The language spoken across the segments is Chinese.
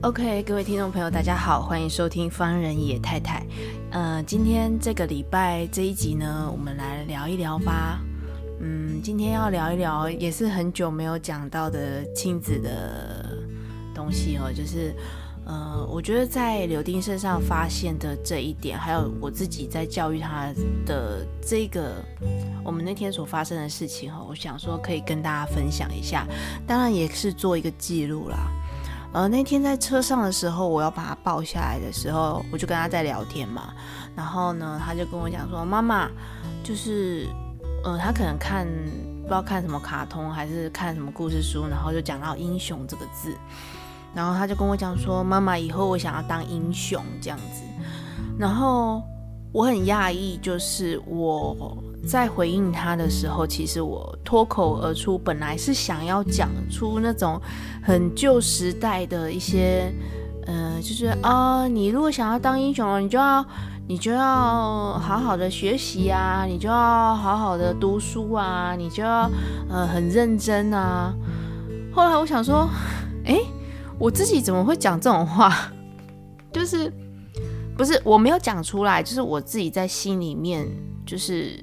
OK，各位听众朋友，大家好，欢迎收听方人野太太。呃，今天这个礼拜这一集呢，我们来聊一聊吧。嗯，今天要聊一聊，也是很久没有讲到的亲子的东西哦，就是呃，我觉得在柳丁身上发现的这一点，还有我自己在教育他的这个，我们那天所发生的事情哈，我想说可以跟大家分享一下，当然也是做一个记录啦。呃，那天在车上的时候，我要把他抱下来的时候，我就跟他在聊天嘛。然后呢，他就跟我讲说：“妈妈，就是，呃，他可能看不知道看什么卡通，还是看什么故事书，然后就讲到英雄这个字。然后他就跟我讲说：妈妈，以后我想要当英雄这样子。然后我很讶异，就是我。”在回应他的时候，其实我脱口而出，本来是想要讲出那种很旧时代的一些，呃，就是啊、你如果想要当英雄，你就要你就要好好的学习啊，你就要好好的读书啊，你就要呃很认真啊。后来我想说，诶，我自己怎么会讲这种话？就是不是我没有讲出来，就是我自己在心里面就是。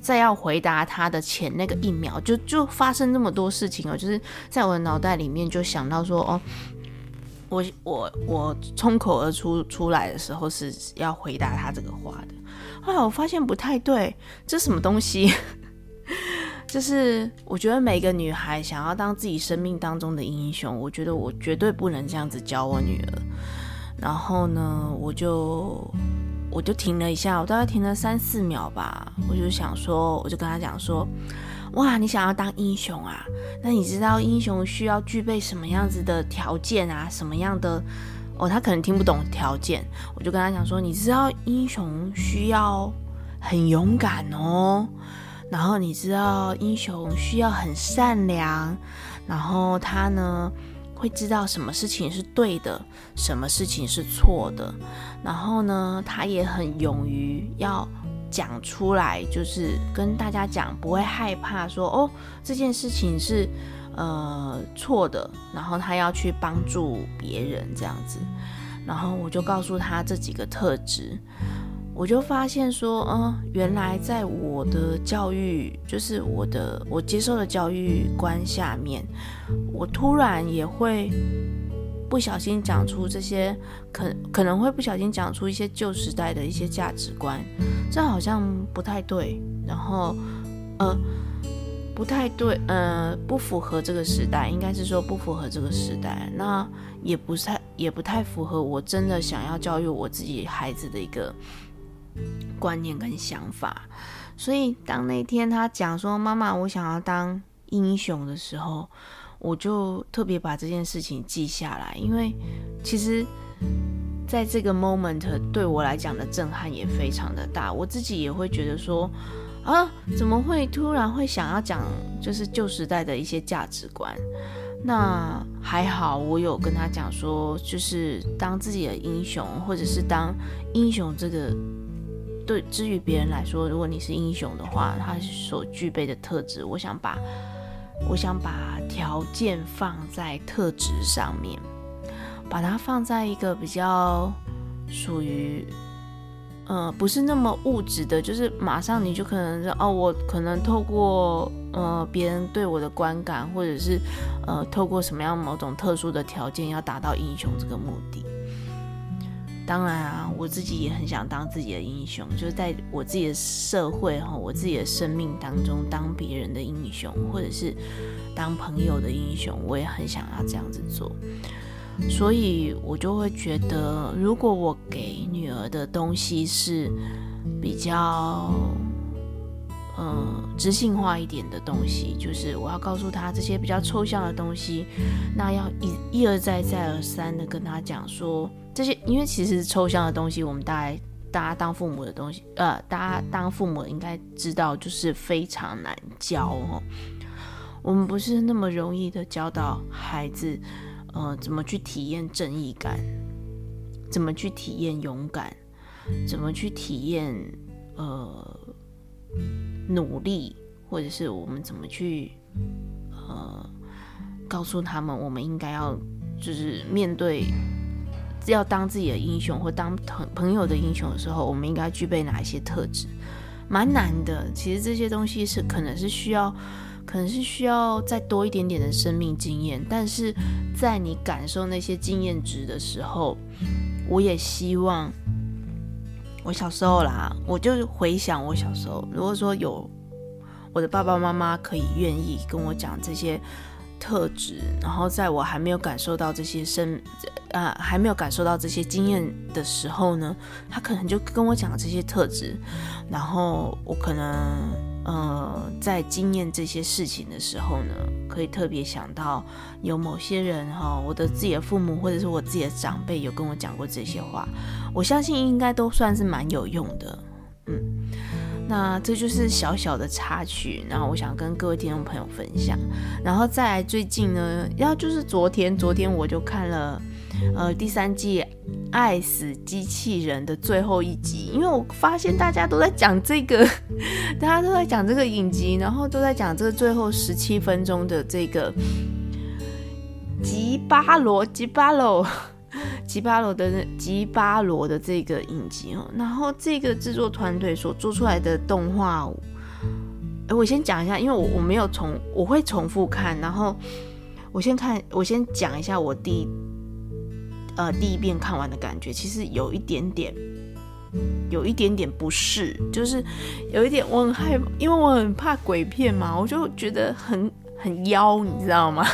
在要回答他的前那个一秒，就就发生那么多事情哦，就是在我的脑袋里面就想到说，哦，我我我冲口而出出来的时候是要回答他这个话的。后来我发现不太对，这什么东西？就是我觉得每个女孩想要当自己生命当中的英雄，我觉得我绝对不能这样子教我女儿。然后呢，我就。我就停了一下，我大概停了三四秒吧。我就想说，我就跟他讲说：“哇，你想要当英雄啊？那你知道英雄需要具备什么样子的条件啊？什么样的？哦，他可能听不懂条件。我就跟他讲说：你知道英雄需要很勇敢哦，然后你知道英雄需要很善良，然后他呢？”会知道什么事情是对的，什么事情是错的，然后呢，他也很勇于要讲出来，就是跟大家讲，不会害怕说哦，这件事情是呃错的，然后他要去帮助别人这样子，然后我就告诉他这几个特质。我就发现说，嗯，原来在我的教育，就是我的我接受的教育观下面，我突然也会不小心讲出这些，可可能会不小心讲出一些旧时代的一些价值观，这好像不太对，然后，呃，不太对，呃，不符合这个时代，应该是说不符合这个时代，那也不太也不太符合我真的想要教育我自己孩子的一个。观念跟想法，所以当那天他讲说“妈妈，我想要当英雄”的时候，我就特别把这件事情记下来，因为其实在这个 moment 对我来讲的震撼也非常的大，我自己也会觉得说啊，怎么会突然会想要讲就是旧时代的一些价值观？那还好，我有跟他讲说，就是当自己的英雄，或者是当英雄这个。对，至于别人来说，如果你是英雄的话，他所具备的特质，我想把，我想把条件放在特质上面，把它放在一个比较属于，呃，不是那么物质的，就是马上你就可能，哦，我可能透过呃别人对我的观感，或者是呃透过什么样某种特殊的条件，要达到英雄这个目的。当然啊，我自己也很想当自己的英雄，就是在我自己的社会哈，我自己的生命当中当别人的英雄，或者是当朋友的英雄，我也很想要这样子做。所以我就会觉得，如果我给女儿的东西是比较呃知性化一点的东西，就是我要告诉他这些比较抽象的东西，那要一一而再再而三的跟他讲说这些，因为其实抽象的东西，我们大概大家当父母的东西，呃，大家当父母应该知道，就是非常难教哦。我们不是那么容易的教导孩子，呃，怎么去体验正义感，怎么去体验勇敢，怎么去体验呃努力，或者是我们怎么去呃告诉他们，我们应该要就是面对要当自己的英雄或当朋朋友的英雄的时候，我们应该具备哪一些特质？蛮难的。其实这些东西是可能是需要。可能是需要再多一点点的生命经验，但是在你感受那些经验值的时候，我也希望我小时候啦，我就回想我小时候，如果说有我的爸爸妈妈可以愿意跟我讲这些特质，然后在我还没有感受到这些生啊、呃、还没有感受到这些经验的时候呢，他可能就跟我讲这些特质，然后我可能。呃，在经验这些事情的时候呢，可以特别想到有某些人哈，我的自己的父母或者是我自己的长辈有跟我讲过这些话，我相信应该都算是蛮有用的。嗯，那这就是小小的插曲，然后我想跟各位听众朋友分享。然后再来最近呢，要就是昨天，昨天我就看了。呃，第三季《爱死机器人》的最后一集，因为我发现大家都在讲这个，大家都在讲这个影集，然后都在讲这个最后十七分钟的这个吉巴罗、吉巴罗、吉巴罗的吉巴罗的这个影集哦。然后这个制作团队所做出来的动画，我先讲一下，因为我我没有重，我会重复看，然后我先看，我先讲一下我第。呃，第一遍看完的感觉，其实有一点点，有一点点不适，就是有一点我很害怕，因为我很怕鬼片嘛，我就觉得很很妖，你知道吗？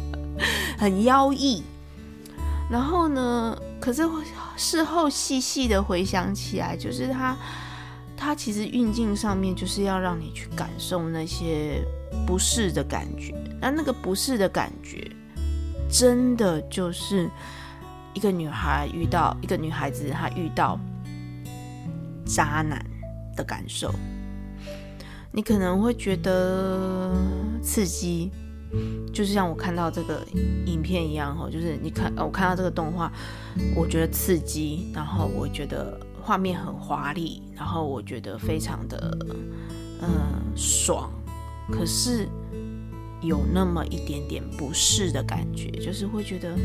很妖异。然后呢，可是事后细细的回想起来，就是他他其实运镜上面就是要让你去感受那些不适的感觉，那那个不适的感觉，真的就是。一个女孩遇到一个女孩子，她遇到渣男的感受，你可能会觉得刺激，就是像我看到这个影片一样哈，就是你看我看到这个动画，我觉得刺激，然后我觉得画面很华丽，然后我觉得非常的嗯爽，可是有那么一点点不适的感觉，就是会觉得。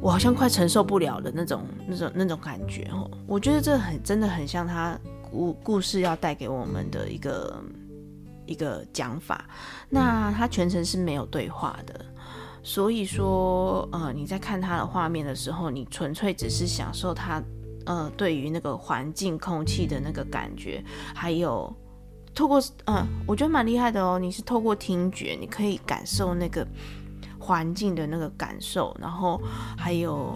我好像快承受不了的那种、那种、那种感觉哦。我觉得这很真的很像他故故事要带给我们的一个一个讲法。那他全程是没有对话的，所以说呃你在看他的画面的时候，你纯粹只是享受他呃对于那个环境空气的那个感觉，还有透过嗯、我觉得蛮厉害的哦。你是透过听觉，你可以感受那个。环境的那个感受，然后还有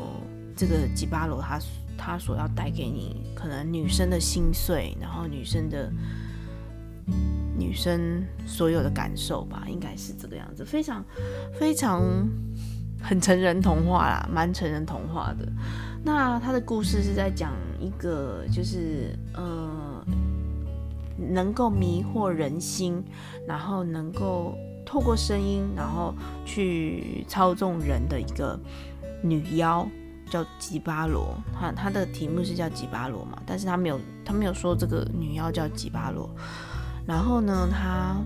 这个吉巴罗他他所要带给你可能女生的心碎，然后女生的女生所有的感受吧，应该是这个样子，非常非常很成人童话啦，蛮成人童话的。那他的故事是在讲一个就是呃能够迷惑人心，然后能够。透过声音，然后去操纵人的一个女妖叫吉巴罗，她她的题目是叫吉巴罗嘛，但是她没有她没有说这个女妖叫吉巴罗。然后呢，她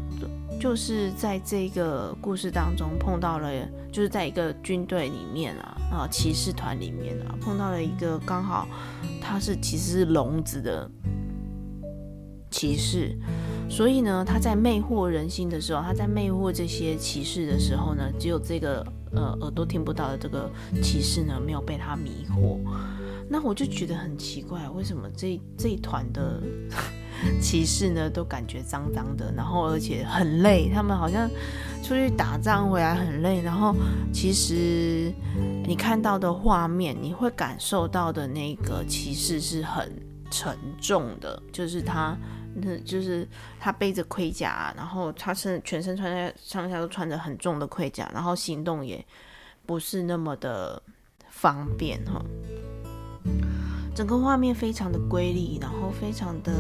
就是在这个故事当中碰到了，就是在一个军队里面啊啊骑士团里面啊碰到了一个刚好他是其实是聋子的骑士。所以呢，他在魅惑人心的时候，他在魅惑这些骑士的时候呢，只有这个呃耳朵听不到的这个骑士呢，没有被他迷惑。那我就觉得很奇怪，为什么这这一团的 骑士呢，都感觉脏脏的，然后而且很累，他们好像出去打仗回来很累。然后其实你看到的画面，你会感受到的那个骑士是很沉重的，就是他。那就是他背着盔甲，然后他身全身穿在上下都穿着很重的盔甲，然后行动也不是那么的方便哈。整个画面非常的瑰丽，然后非常的，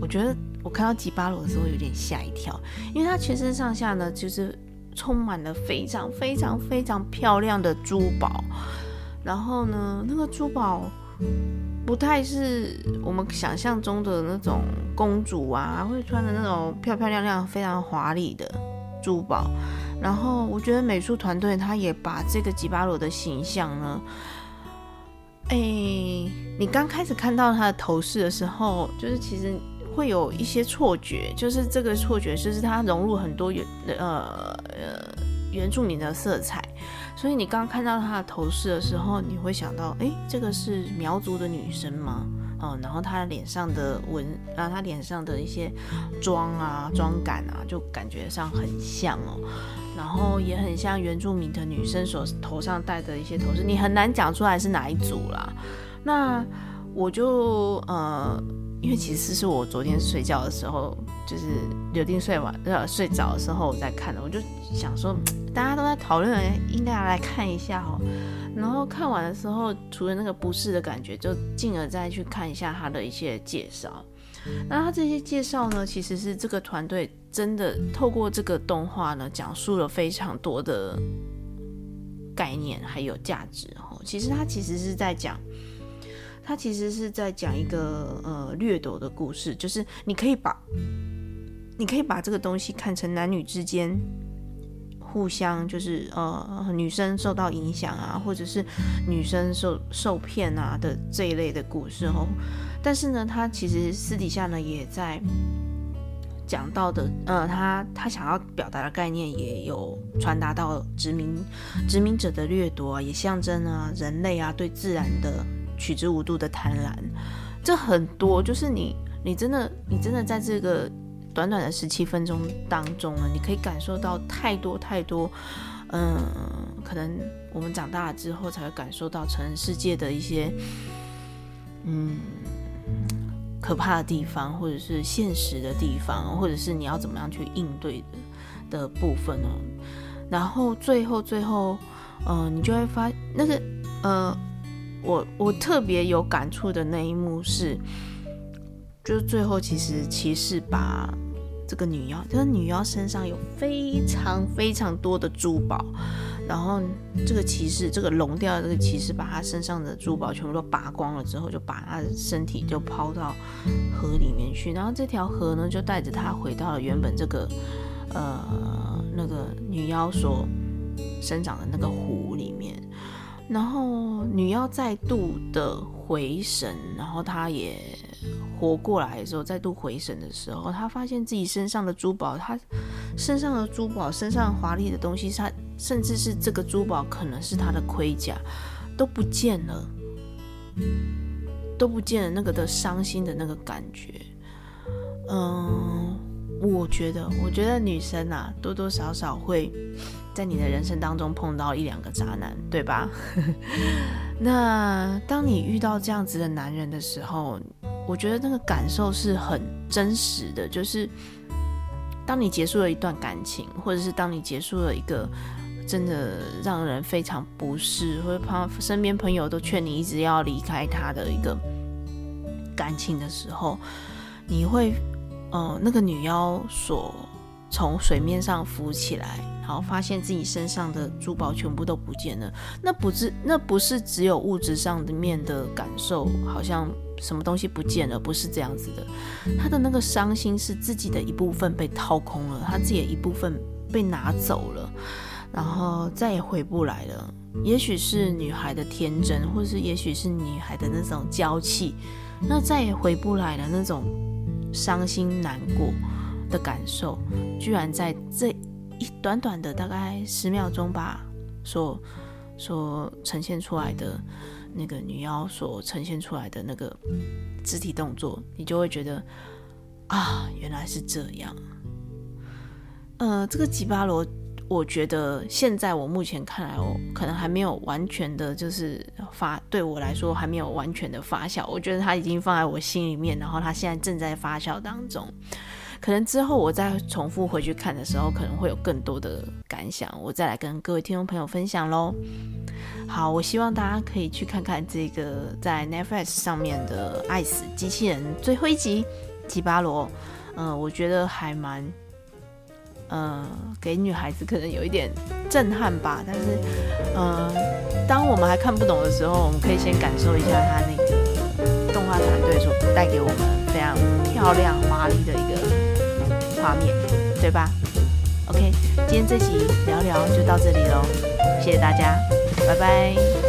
我觉得我看到吉巴罗的时候有点吓一跳，因为他全身上下呢就是充满了非常非常非常漂亮的珠宝，然后呢那个珠宝。不太是我们想象中的那种公主啊，会穿的那种漂漂亮亮、非常华丽的珠宝。然后我觉得美术团队他也把这个吉巴罗的形象呢，哎，你刚开始看到他的头饰的时候，就是其实会有一些错觉，就是这个错觉就是他融入很多原呃呃原住民的色彩。所以你刚看到她的头饰的时候，你会想到，哎，这个是苗族的女生吗？嗯，然后她的脸上的纹，然后她脸上的一些妆啊、妆感啊，就感觉上很像哦。然后也很像原住民的女生所头上戴的一些头饰，你很难讲出来是哪一组啦。那我就呃，因为其实是我昨天睡觉的时候，就是刘定睡完呃睡着的时候我在看的，我就想说。大家都在讨论，应该要来看一下哦。然后看完的时候，除了那个不适的感觉，就进而再去看一下他的一些介绍。那他这些介绍呢，其实是这个团队真的透过这个动画呢，讲述了非常多的概念还有价值哦。其实他其实是在讲，他其实是在讲一个呃掠夺的故事，就是你可以把你可以把这个东西看成男女之间。互相就是呃，女生受到影响啊，或者是女生受受骗啊的这一类的故事哦。但是呢，他其实私底下呢也在讲到的，呃，他他想要表达的概念也有传达到殖民殖民者的掠夺啊，也象征啊人类啊对自然的取之无度的贪婪。这很多就是你你真的你真的在这个。短短的十七分钟当中呢，你可以感受到太多太多，嗯，可能我们长大了之后才会感受到成人世界的一些，嗯，可怕的地方，或者是现实的地方，或者是你要怎么样去应对的的部分哦。然后最后最后，嗯，你就会发那个，呃，我我特别有感触的那一幕是，就是最后其实骑士把。这个女妖，这个女妖身上有非常非常多的珠宝，然后这个骑士，这个聋掉的这个骑士，把她身上的珠宝全部都拔光了之后，就把她的身体就抛到河里面去，然后这条河呢，就带着她回到了原本这个呃那个女妖所生长的那个湖里面，然后女妖再度的回神，然后她也。活过来的时候，再度回神的时候，他发现自己身上的珠宝，他身上的珠宝，身上华丽的东西，他甚至是这个珠宝可能是他的盔甲，都不见了，都不见了那个的伤心的那个感觉。嗯，我觉得，我觉得女生啊，多多少少会在你的人生当中碰到一两个渣男，对吧？那当你遇到这样子的男人的时候，我觉得那个感受是很真实的，就是当你结束了一段感情，或者是当你结束了一个真的让人非常不适，或者旁身边朋友都劝你一直要离开他的一个感情的时候，你会，呃，那个女妖所从水面上浮起来，然后发现自己身上的珠宝全部都不见了，那不是那不是只有物质上的面的感受，好像。什么东西不见了？不是这样子的，他的那个伤心是自己的一部分被掏空了，他自己的一部分被拿走了，然后再也回不来了。也许是女孩的天真，或是也许是女孩的那种娇气，那再也回不来了。那种伤心难过的感受，居然在这一短短的大概十秒钟吧，所所呈现出来的。那个女妖所呈现出来的那个肢体动作，你就会觉得啊，原来是这样。呃，这个吉巴罗，我觉得现在我目前看来，我可能还没有完全的，就是发对我来说还没有完全的发酵。我觉得它已经放在我心里面，然后它现在正在发酵当中。可能之后我再重复回去看的时候，可能会有更多的感想，我再来跟各位听众朋友分享喽。好，我希望大家可以去看看这个在 Netflix 上面的《爱死机器人》最后一集《吉巴罗》。嗯，我觉得还蛮。呃，给女孩子可能有一点震撼吧，但是，呃，当我们还看不懂的时候，我们可以先感受一下他那个动画团队所带给我们非常漂亮华丽的一个画面，对吧？OK，今天这集聊聊就到这里喽，谢谢大家，拜拜。